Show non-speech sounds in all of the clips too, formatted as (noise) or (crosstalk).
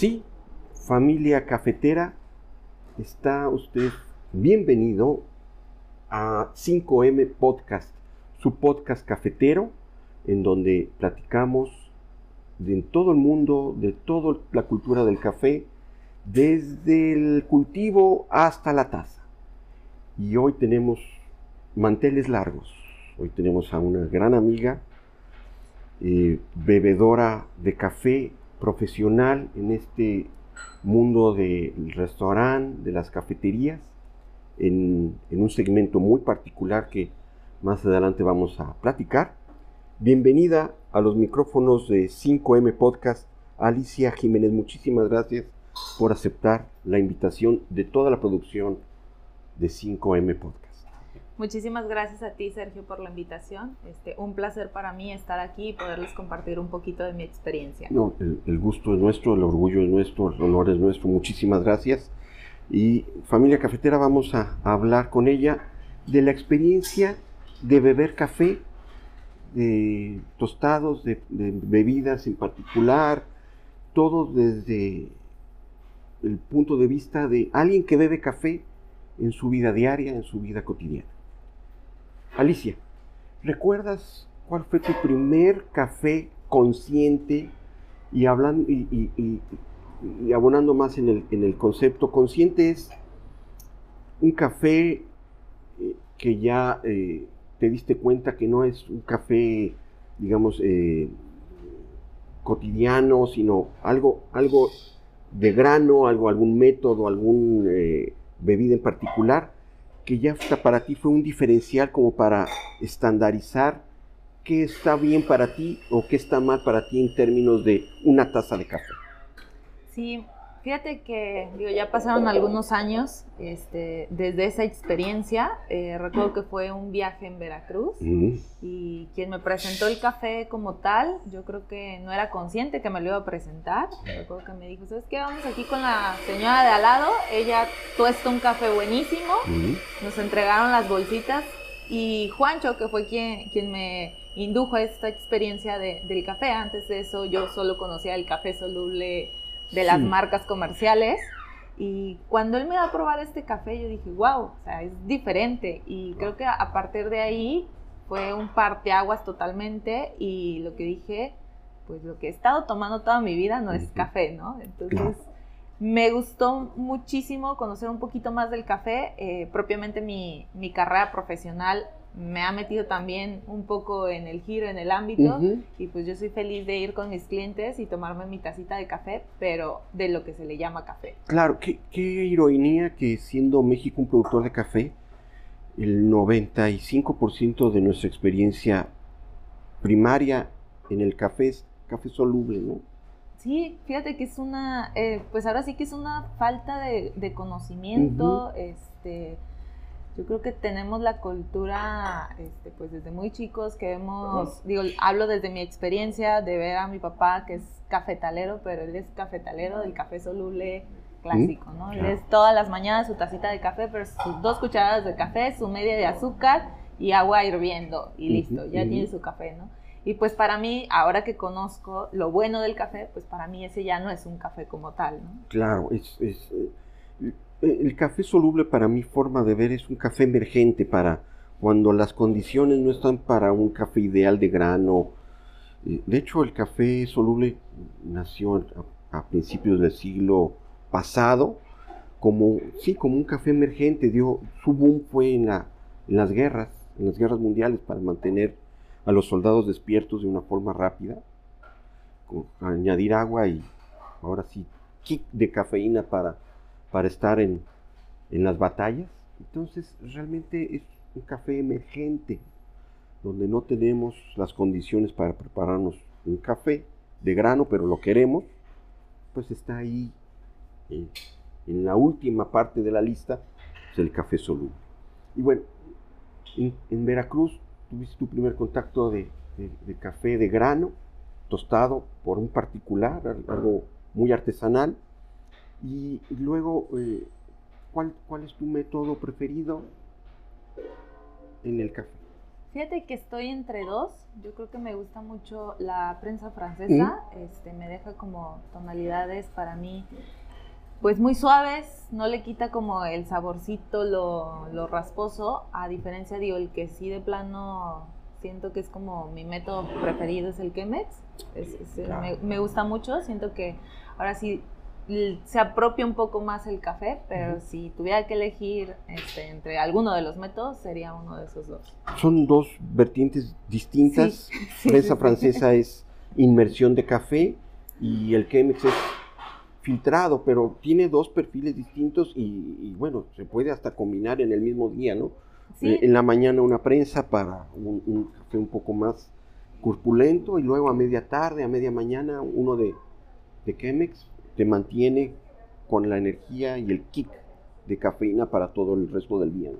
Sí, familia cafetera, está usted bienvenido a 5M Podcast, su podcast cafetero, en donde platicamos de todo el mundo, de toda la cultura del café, desde el cultivo hasta la taza. Y hoy tenemos manteles largos. Hoy tenemos a una gran amiga, eh, bebedora de café profesional en este mundo del restaurante, de las cafeterías, en, un segmento muy particular que más adelante vamos a platicar. Bienvenida a los micrófonos de 5M Podcast, Alicia Jiménez. Muchísimas gracias por aceptar la invitación de toda la producción de 5M Podcast. Muchísimas gracias a ti, Sergio, por la invitación. Este, un placer para mí estar aquí y poderles compartir un poquito de mi experiencia. No, el, gusto es nuestro, el orgullo es nuestro, el honor es nuestro. Muchísimas gracias. Y familia cafetera, vamos a, hablar con ella de la experiencia de beber café, de tostados, de, de bebidas en particular, todo desde el punto de vista de alguien que bebe café en su vida diaria, en su vida cotidiana. Alicia, ¿recuerdas cuál fue tu primer café consciente? Y hablando y, abonando más en el, concepto, consciente es un café eh, que ya eh, te diste cuenta que no es un café, digamos, eh, cotidiano, sino algo, algo de grano, algo, algún método, algún bebida en particular que ya para ti fue un diferencial como para estandarizar qué está bien para ti o qué está mal para ti en términos de una taza de café? Sí, fíjate que digo, ya pasaron algunos años este, desde esa experiencia. Eh, recuerdo que fue un viaje en Veracruz y quien me presentó el café como tal, yo creo que no era consciente que me lo iba a presentar. Recuerdo que me dijo, ¿sabes qué? Vamos aquí con la señora de al lado, ella tuesta un café buenísimo, nos entregaron las bolsitas y Juancho, que fue quien, quien me indujo a esta experiencia de, del café, antes de eso yo solo conocía el café soluble de las marcas comerciales. Y cuando él me da a probar este café, yo dije, wow, o sea, es diferente. Y creo que a partir de ahí fue un parteaguas totalmente. Y lo que dije, pues lo que he estado tomando toda mi vida no es café, ¿no? Entonces, me gustó muchísimo conocer un poquito más del café. Eh, propiamente mi, mi carrera profesional me ha metido también un poco en el giro, en el ámbito, y pues yo soy feliz de ir con mis clientes y tomarme mi tacita de café, pero de lo que se le llama café. Claro, qué, ironía que siendo México un productor de café, el 95% de nuestra experiencia primaria en el café es café soluble, ¿no? Sí, fíjate que es una, eh, pues ahora sí que es una falta de, conocimiento, este yo creo que tenemos la cultura, este, pues desde muy chicos que hemos, digo, hablo desde mi experiencia de ver a mi papá que es cafetalero, pero él es cafetalero del café soluble clásico, ¿no? Él es todas las mañanas su tacita de café, pero sus dos cucharadas de café, su media de azúcar y agua hirviendo y listo, ya tiene su café, ¿no? Y pues para mí, ahora que conozco lo bueno del café, pues para mí ese ya no es un café como tal, ¿no? Claro, es, es eh, el café soluble para mi forma de ver es un café emergente para cuando las condiciones no están para un café ideal de grano. Eh, de hecho, el café soluble nació a, principios del siglo pasado como, sí, como un café emergente. Dio, su boom fue en, la, en las guerras, en las guerras mundiales para mantener a los soldados despiertos de una forma rápida, añadir agua y ahora sí, kick de cafeína para para estar en, las batallas. Entonces realmente es un café emergente, donde no tenemos las condiciones para prepararnos un café de grano, pero lo queremos, pues está ahí en, la última parte de la lista, pues el café soluble. Y bueno, en, Veracruz tuviste tu primer contacto de, de, café de grano, tostado por un particular, algo muy artesanal, y luego, eh, ¿cuál, ¿cuál es tu método preferido en el café? Fíjate que estoy entre dos. Yo creo que me gusta mucho la prensa francesa. Este, me deja como tonalidades para mí, pues muy suaves. No le quita como el saborcito, lo, lo rasposo. A diferencia, digo, el que sí de plano siento que es como mi método preferido es el Chemex. me, me, gusta mucho. Siento que ahora sí se apropia un poco más el café, pero si tuviera que elegir este, entre alguno de los métodos, sería uno de esos dos. Son dos vertientes distintas. La (laughs) francesa es inmersión de café y el Chemex es filtrado, pero tiene dos perfiles distintos y, bueno, se puede hasta combinar en el mismo día, ¿no? Eh, en la mañana una prensa para un, café un poco más corpulento y luego a media tarde, a media mañana uno de, de Chemex te mantiene con la energía y el kick de cafeína para todo el resto del día.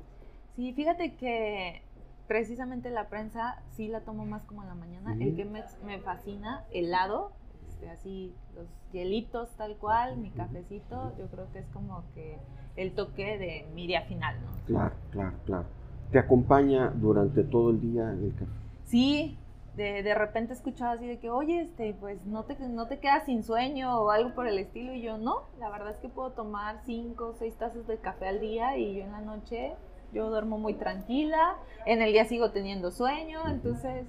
Sí, fíjate que precisamente la prensa sí la tomo más como en la mañana. El que me, fascina, helado, este, así los hielitos tal cual, mi cafecito, yo creo que es como que el toque de mi día final, ¿no? Claro, claro, claro. ¿Te acompaña durante todo el día el café? Sí, de, de repente escuchaba así de que, oye, este, pues no te, no te quedas sin sueño o algo por el estilo. Y yo, no, la verdad es que puedo tomar cinco o seis tazas de café al día y yo en la noche, yo duermo muy tranquila, en el día sigo teniendo sueño, entonces,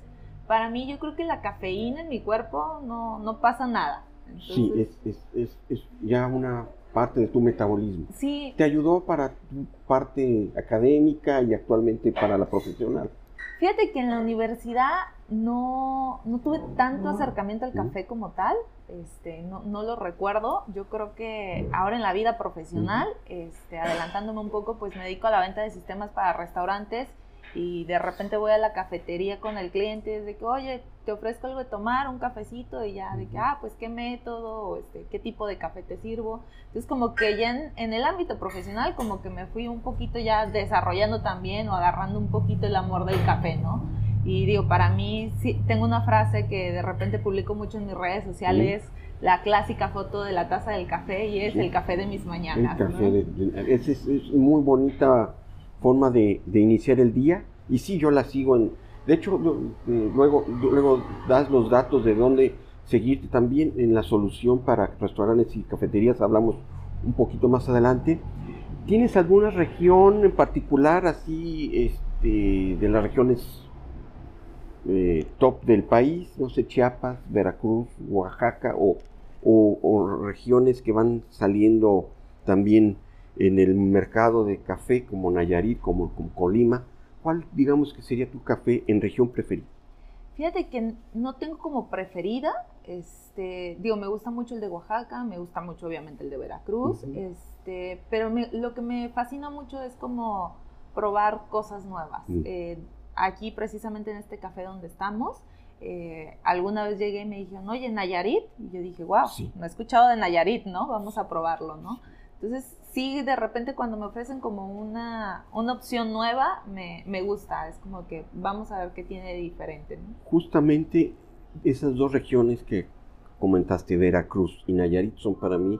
para mí yo creo que la cafeína en mi cuerpo no, no pasa nada. sí, es, es, es, es ya una parte de tu metabolismo. Sí. ¿Te ayudó para tu parte académica y actualmente para la profesional? Fíjate que en la universidad no, no tuve tanto acercamiento al café como tal, este, no, no, lo recuerdo. Yo creo que ahora en la vida profesional, este, adelantándome un poco, pues me dedico a la venta de sistemas para restaurantes y de repente voy a la cafetería con el cliente de que, oye, te ofrezco algo de tomar, un cafecito, y ya de que, ah, pues qué método, o este, qué tipo de café te sirvo. Entonces, como que ya en, en, el ámbito profesional, como que me fui un poquito ya desarrollando también o agarrando un poquito el amor del café, ¿no? Y digo, para mí, sí, tengo una frase que de repente publico mucho en mis redes sociales. La clásica foto de la taza del café y es el café de mis mañanas. es, es, es muy bonita forma de, iniciar el día. Y sí, yo la sigo en... De hecho, eh, luego, luego das los datos de dónde seguirte también en la solución para restaurantes y cafeterías. Hablamos un poquito más adelante. ¿Tienes alguna región en particular así este, de las regiones eh, top del país? No sé, Chiapas, Veracruz, Oaxaca o, o regiones que van saliendo también en el mercado de café como Nayarit, como, Colima, ¿cuál digamos que sería tu café en región preferida? Fíjate que no tengo como preferida, este, digo, me gusta mucho el de Oaxaca, me gusta mucho obviamente el de Veracruz, este, pero lo que me fascina mucho es como probar cosas nuevas. Eh, aquí precisamente en este café donde estamos, eh, alguna vez llegué y me dijeron, oye, Nayarit, y yo dije, wow, no he escuchado de Nayarit, ¿no? Vamos a probarlo, ¿no? Entonces, sí, de repente cuando me ofrecen como una, una opción nueva, me, me, gusta. Es como que vamos a ver qué tiene de diferente. Justamente esas dos regiones que comentaste, Veracruz y Nayarit, son para mí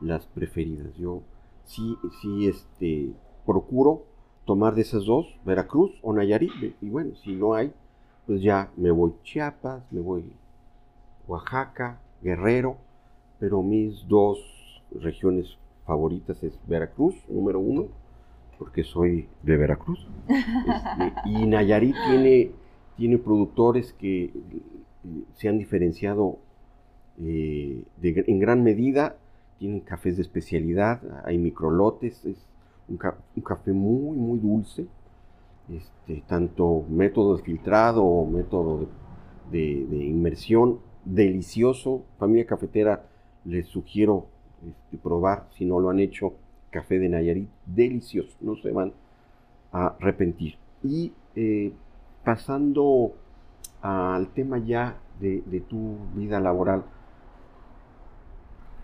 las preferidas. Yo sí, sí, este, procuro tomar de esas dos, Veracruz o Nayarit. Y bueno, si no hay, pues ya me voy Chiapas, me voy Oaxaca, Guerrero, pero mis dos regiones favoritas es Veracruz, número uno, porque soy de Veracruz. Este, y Nayarit tiene, tiene productores que eh, se han diferenciado eh, en gran medida. Tienen cafés de especialidad, hay microlotes, es un, café muy, muy dulce. Este, tanto método de filtrado o método de, de inmersión, delicioso. Familia cafetera, les sugiero este, probar, si no lo han hecho, café de Nayarit, delicioso, no se van a arrepentir. Y eh, pasando al tema ya de, tu vida laboral,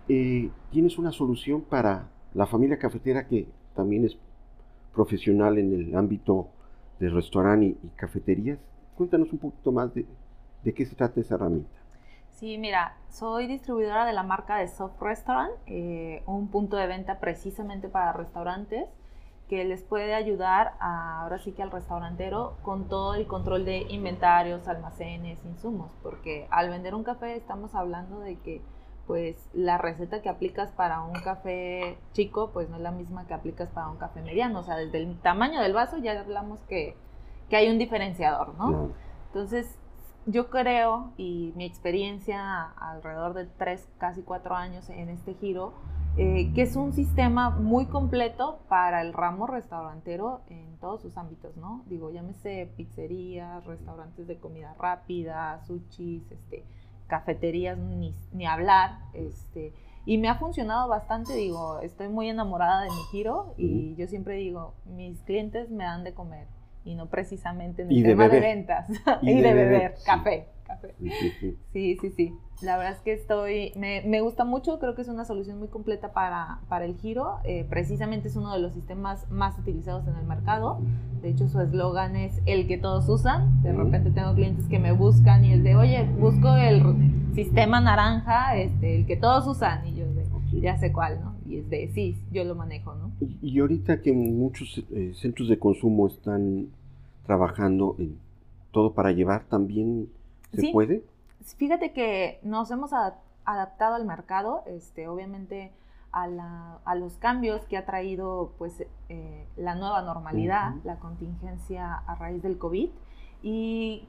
eh, ¿tienes una solución para la familia cafetera que también es profesional en el ámbito de restaurante y, cafeterías? Cuéntanos un poquito más de, de qué se trata esa herramienta. Sí, mira, soy distribuidora de la marca de Soft Restaurant, eh, un punto de venta precisamente para restaurantes. que les puede ayudar ahora sí que al restaurantero con todo el control de inventarios, almacenes, insumos, porque al vender un café estamos hablando de que pues la receta que aplicas para un café chico pues no es la misma que aplicas para un café mediano, o sea, desde el tamaño del vaso ya hablamos que, que hay un diferenciador, ¿no? Entonces, yo creo, y mi experiencia alrededor de tres, casi cuatro años en este giro, eh, que es un sistema muy completo para el ramo restaurantero en todos sus ámbitos, ¿no? Digo, llámese pizzerías, restaurantes de comida rápida, sushis, este, cafeterías, ni, ni hablar, este, y me ha funcionado bastante, digo, estoy muy enamorada de mi giro y yo siempre digo, mis clientes me dan de comer y no precisamente en el tema de, ventas (laughs) (laughs) y, de, beber, café. Sí, sí, sí. La verdad es que estoy, me, me, gusta mucho, creo que es una solución muy completa para, para el giro. Eh, precisamente es uno de los sistemas más utilizados en el mercado. De hecho, su eslogan es el que todos usan. De repente tengo clientes que me buscan y es de, oye, busco el sistema naranja, este, el que todos usan. Y yo de, ya sé cuál, ¿no? Y es de, sí, yo lo manejo. Y, ahorita que muchos eh, centros de consumo están trabajando en todo para llevar, también se puede. Fíjate que nos hemos adaptado al mercado, este, obviamente a, los cambios que ha traído pues, eh, la nueva normalidad, la contingencia a raíz del COVID. Y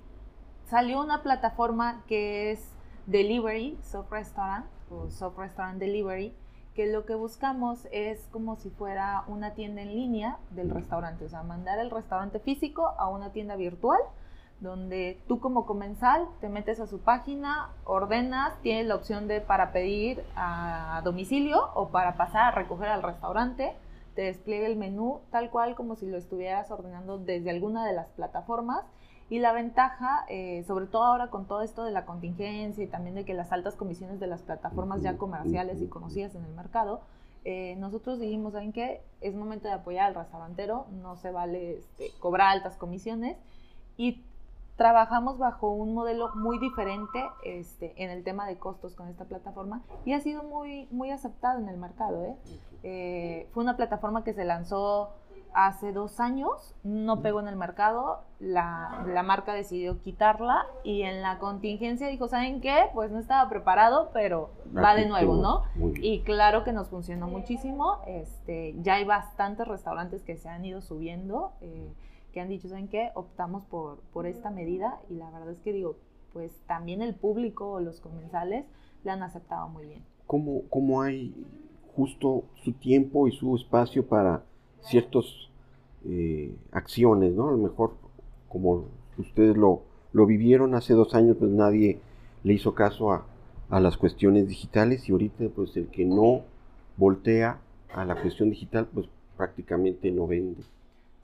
salió una plataforma que es Delivery, Soft Restaurant o Soft Restaurant Delivery, que lo que buscamos es como si fuera una tienda en línea del restaurante, o sea, mandar el restaurante físico a una tienda virtual donde tú como comensal te metes a su página, ordenas, tienes la opción de para pedir a domicilio o para pasar a recoger al restaurante, te despliega el menú tal cual como si lo estuvieras ordenando desde alguna de las plataformas. Y la ventaja, eh, sobre todo ahora con todo esto de la contingencia y también de que las altas comisiones de las plataformas ya comerciales y conocidas en el mercado, eh, nosotros dijimos, ¿saben qué? Es momento de apoyar al restaurantero, no se vale este, cobrar altas comisiones. Y trabajamos bajo un modelo muy diferente este, en el tema de costos con esta plataforma y ha sido muy, muy aceptado en el mercado. ¿eh? Eh, fue una plataforma que se lanzó hace dos años, no pegó en el mercado, la, la, marca decidió quitarla y en la contingencia dijo, ¿saben qué? Pues no estaba preparado, pero va de nuevo, ¿no? Y claro que nos funcionó muchísimo, este, ya hay bastantes restaurantes que se han ido subiendo. Eh, que han dicho, ¿saben qué? Optamos por, por esta medida y la verdad es que digo, pues también el público o los comensales la han aceptado muy bien. ¿Cómo, cómo hay justo su tiempo y su espacio para ciertas eh, acciones, ¿no? A lo mejor, como ustedes lo, lo vivieron hace dos años, pues nadie le hizo caso a, a las cuestiones digitales y ahorita, pues el que no voltea a la cuestión digital, pues prácticamente no vende.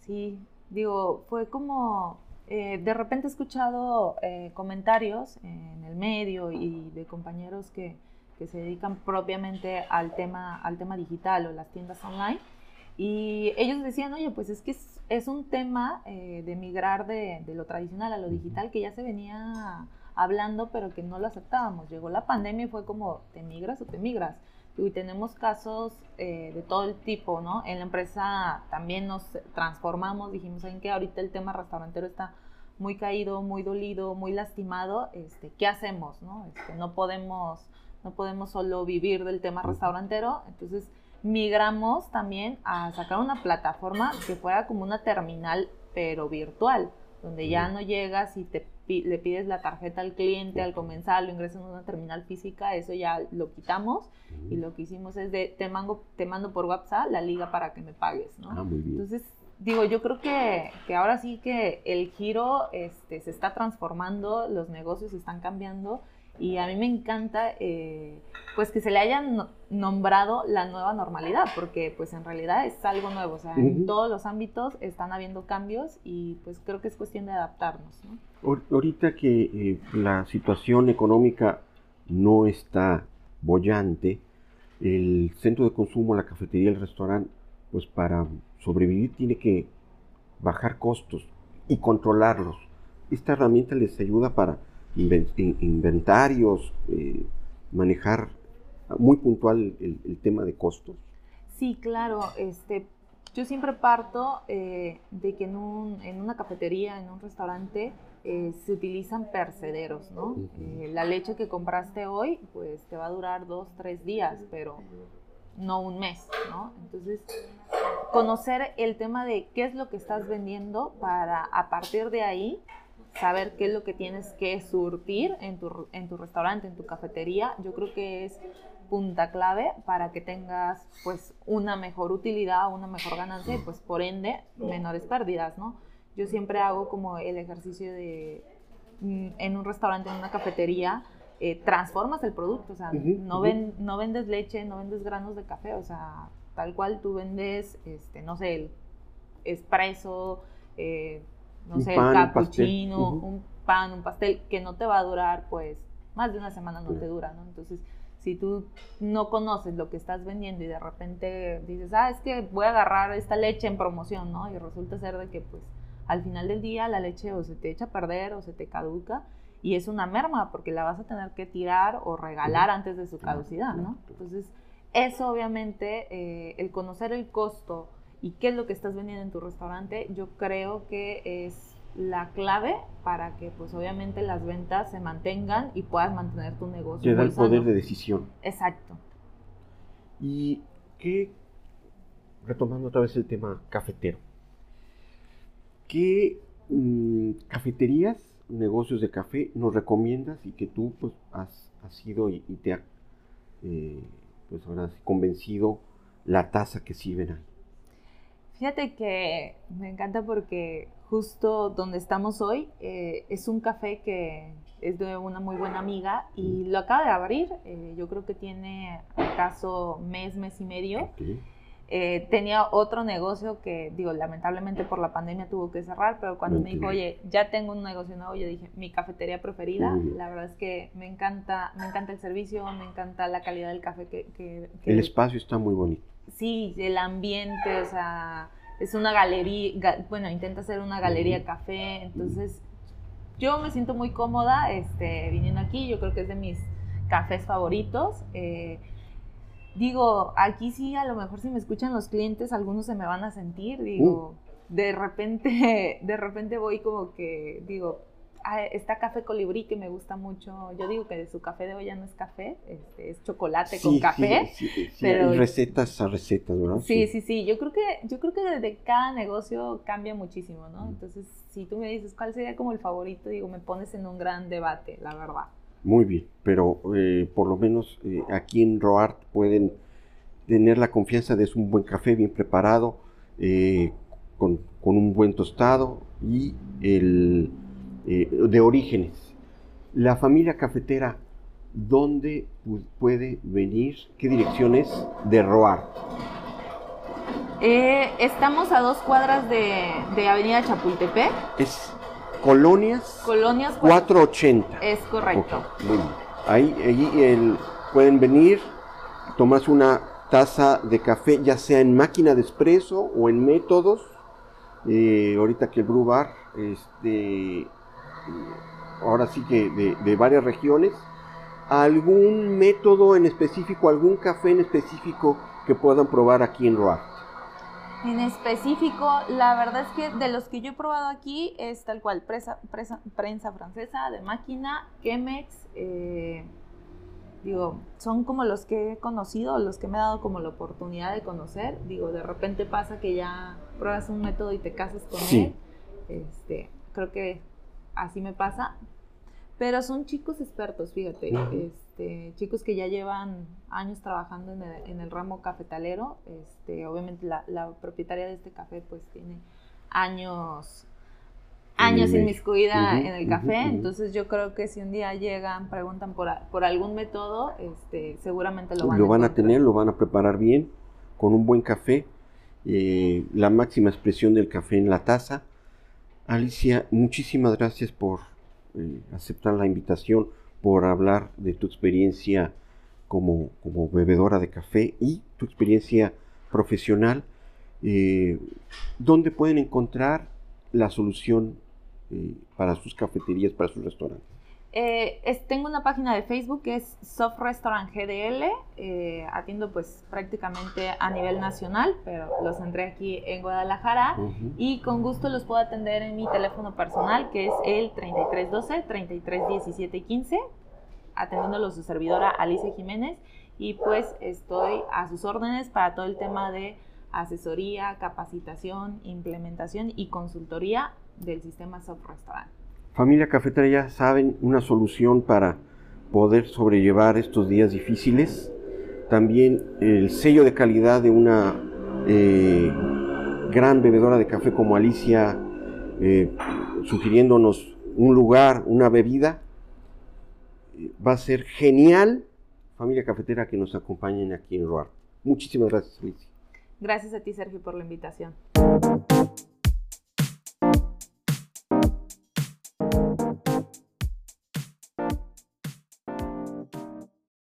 Sí, Digo, fue como, eh, de repente he escuchado eh, comentarios en el medio y de compañeros que, que, se dedican propiamente al tema, al tema digital o las tiendas online. Y ellos decían, oye, pues es que es, es un tema eh, de migrar de, de, lo tradicional a lo digital que ya se venía hablando, pero que no lo aceptábamos. Llegó la pandemia y fue como, ¿te migras o te migras? y tenemos casos eh, de todo el tipo, ¿no? En la empresa también nos transformamos, dijimos, ¿saben que Ahorita el tema restaurantero está muy caído, muy dolido, muy lastimado, este, ¿qué hacemos, no? Este, no podemos, no podemos solo vivir del tema restaurantero, entonces migramos también a sacar una plataforma que fuera como una terminal, pero virtual, donde ya no llegas y te le pides la tarjeta al cliente, al comensal, lo ingresas en una terminal física, eso ya lo quitamos y lo que hicimos es de te mando, te mando por WhatsApp la liga para que me pagues, ¿no? Ah, muy bien. Entonces, digo, yo creo que, que, ahora sí que el giro este, se está transformando, los negocios están cambiando y a mí me encanta eh, pues que se le haya nombrado la nueva normalidad, porque pues en realidad es algo nuevo, o sea, en todos los ámbitos están habiendo cambios y pues creo que es cuestión de adaptarnos. ¿no? Ahorita que eh, la situación económica no está bollante, el centro de consumo, la cafetería, el restaurante, pues para sobrevivir tiene que bajar costos y controlarlos. Esta herramienta les ayuda para inventarios, eh, manejar muy puntual el, tema de costos. Sí, claro. Este, yo siempre parto eh, de que en, un, en, una cafetería, en un restaurante, eh, se utilizan percederos, ¿no? La leche que compraste hoy, pues te va a durar dos, tres días, pero no un mes, ¿no? Entonces, conocer el tema de qué es lo que estás vendiendo para a partir de ahí saber qué es lo que tienes que surtir en tu, en tu restaurante, en tu cafetería, yo creo que es punta clave para que tengas pues una mejor utilidad, una mejor ganancia y pues por ende menores pérdidas, ¿no? Yo siempre hago como el ejercicio de mm, en un restaurante, en una cafetería, eh, transformas el producto, o sea, no, ven, no vendes leche, no vendes granos de café, o sea, tal cual tú vendes, este, no sé, el espresso, eh, no sé, el cappuccino, un pan, un pastel, que no te va a durar, pues, más de una semana no te dura, ¿no? Entonces, si tú no conoces lo que estás vendiendo y de repente dices, ah, es que voy a agarrar esta leche en promoción, ¿no? Y resulta ser de que, pues, al final del día la leche o se te echa a perder o se te caduca y es una merma porque la vas a tener que tirar o regalar antes de su caducidad, ¿no? Entonces, eso obviamente, eh, el conocer el costo y qué es lo que estás vendiendo en tu restaurante, yo creo que es la clave para que pues obviamente las ventas se mantengan y puedas mantener tu negocio. Te da el poder de decisión. Exacto. Y qué, retomando otra vez el tema cafetero, ¿qué mm, cafeterías, negocios de café nos recomiendas y que tú pues has, sido y, te ha eh, pues ahora convencido la taza que sirven ahí? Fíjate que me encanta porque justo donde estamos hoy eh, es un café que es de una muy buena amiga y lo acaba de abrir. Eh, yo creo que tiene acaso mes, mes y medio. Eh, tenía otro negocio que, digo, lamentablemente por la pandemia tuvo que cerrar, pero cuando me dijo, oye, ya tengo un negocio nuevo, yo dije, mi cafetería preferida. La verdad es que me encanta, me encanta el servicio, me encanta la calidad del café que... que el espacio está muy bonito sí, el ambiente, o sea, es una galería, bueno, intenta hacer una galería café, entonces yo me siento muy cómoda este, viniendo aquí, yo creo que es de mis cafés favoritos. Eh, digo, aquí sí, a lo mejor si me escuchan los clientes, algunos se me van a sentir, digo, uh. de repente, (laughs) de repente voy como que, digo, está café colibrí que me gusta mucho. Yo digo que su café de olla no es café, este, es chocolate con café. Sí, sí, pero recetas a recetas, ¿verdad? Sí, sí, sí. Yo creo que yo creo que desde cada negocio cambia muchísimo, ¿no? Entonces, si tú me dices cuál sería como el favorito, digo, me pones en un gran debate, la verdad. Muy bien, pero eh, por lo menos eh, aquí en Roart pueden tener la confianza de es un buen café bien preparado, eh, con, con un buen tostado y el eh, de orígenes. La familia cafetera, ¿dónde puede venir? ¿Qué direcciones de Roar? Eh, estamos a dos cuadras de, Avenida Chapultepec. Es Colonias. Colonias 480. Es correcto. Ahí, ahí pueden venir, tomarse una taza de café, ya sea en máquina de espresso o en métodos. Eh, ahorita que el Brew Bar este, ahora sí que de, varias regiones, algún método en específico, algún café en específico que puedan probar aquí en Roa. En específico, la verdad es que de los que yo he probado aquí es tal cual, prensa, prensa francesa, de máquina, Chemex, eh, digo, son como los que he conocido, los que me he dado como la oportunidad de conocer. Digo, de repente pasa que ya pruebas un método y te casas con él. Este, creo que así me pasa. Pero son chicos expertos, fíjate, este, chicos que ya llevan años trabajando en el, ramo cafetalero. Este, obviamente la, propietaria de este café pues tiene años años inmiscuida en el café, entonces yo creo que si un día llegan, preguntan por, por algún método, este, seguramente lo van, lo van a tener, lo van a preparar bien, con un buen café, eh, la máxima expresión del café en la taza, Alicia, muchísimas gracias por eh, aceptar la invitación, por hablar de tu experiencia como, como bebedora de café y tu experiencia profesional. Eh, ¿Dónde pueden encontrar la solución eh, para sus cafeterías, para sus restaurantes? Eh, tengo una página de Facebook que es Soft Restaurant GDL. Eh, atiendo pues prácticamente a nivel nacional, pero los entré aquí en Guadalajara y con gusto los puedo atender en mi teléfono personal que es el 3312 3317 15, atendiéndolo su servidora Alicia Jiménez y pues estoy a sus órdenes para todo el tema de asesoría, capacitación, implementación y consultoría del sistema Soft Restaurant. Familia Cafetera ya saben una solución para poder sobrellevar estos días difíciles. También el sello de calidad de una eh, gran bebedora de café como Alicia, eh, sugiriéndonos un lugar, una bebida. Va a ser genial, familia cafetera, que nos acompañen aquí en Roar. Muchísimas gracias, Alicia. Gracias a ti, Sergio, por la invitación.